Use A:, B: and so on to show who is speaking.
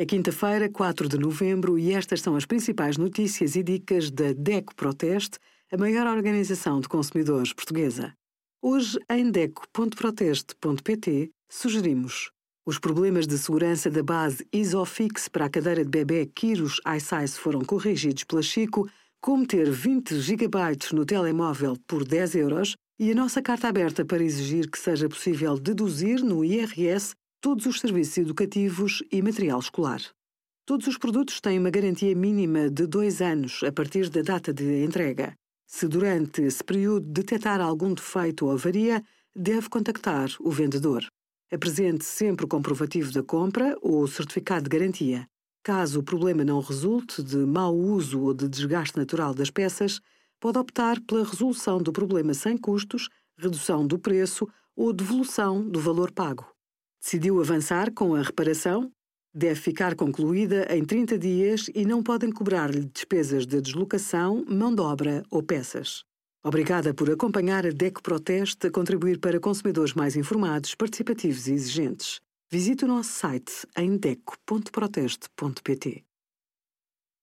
A: É quinta-feira, 4 de novembro, e estas são as principais notícias e dicas da DECO Proteste, a maior organização de consumidores portuguesa. Hoje, em DECO.proteste.pt, sugerimos os problemas de segurança da base Isofix para a cadeira de bebê Kiros iSize foram corrigidos pela Chico, como ter 20 GB no telemóvel por 10 euros e a nossa carta aberta para exigir que seja possível deduzir no IRS todos os serviços educativos e material escolar. Todos os produtos têm uma garantia mínima de dois anos a partir da data de entrega. Se durante esse período detectar algum defeito ou avaria, deve contactar o vendedor. Apresente sempre o comprovativo da compra ou o certificado de garantia. Caso o problema não resulte de mau uso ou de desgaste natural das peças, pode optar pela resolução do problema sem custos, redução do preço ou devolução do valor pago. Decidiu avançar com a reparação? Deve ficar concluída em 30 dias e não podem cobrar-lhe despesas de deslocação, mão de obra ou peças. Obrigada por acompanhar a DECO Proteste a contribuir para consumidores mais informados, participativos e exigentes. Visite o nosso site em deco.proteste.pt.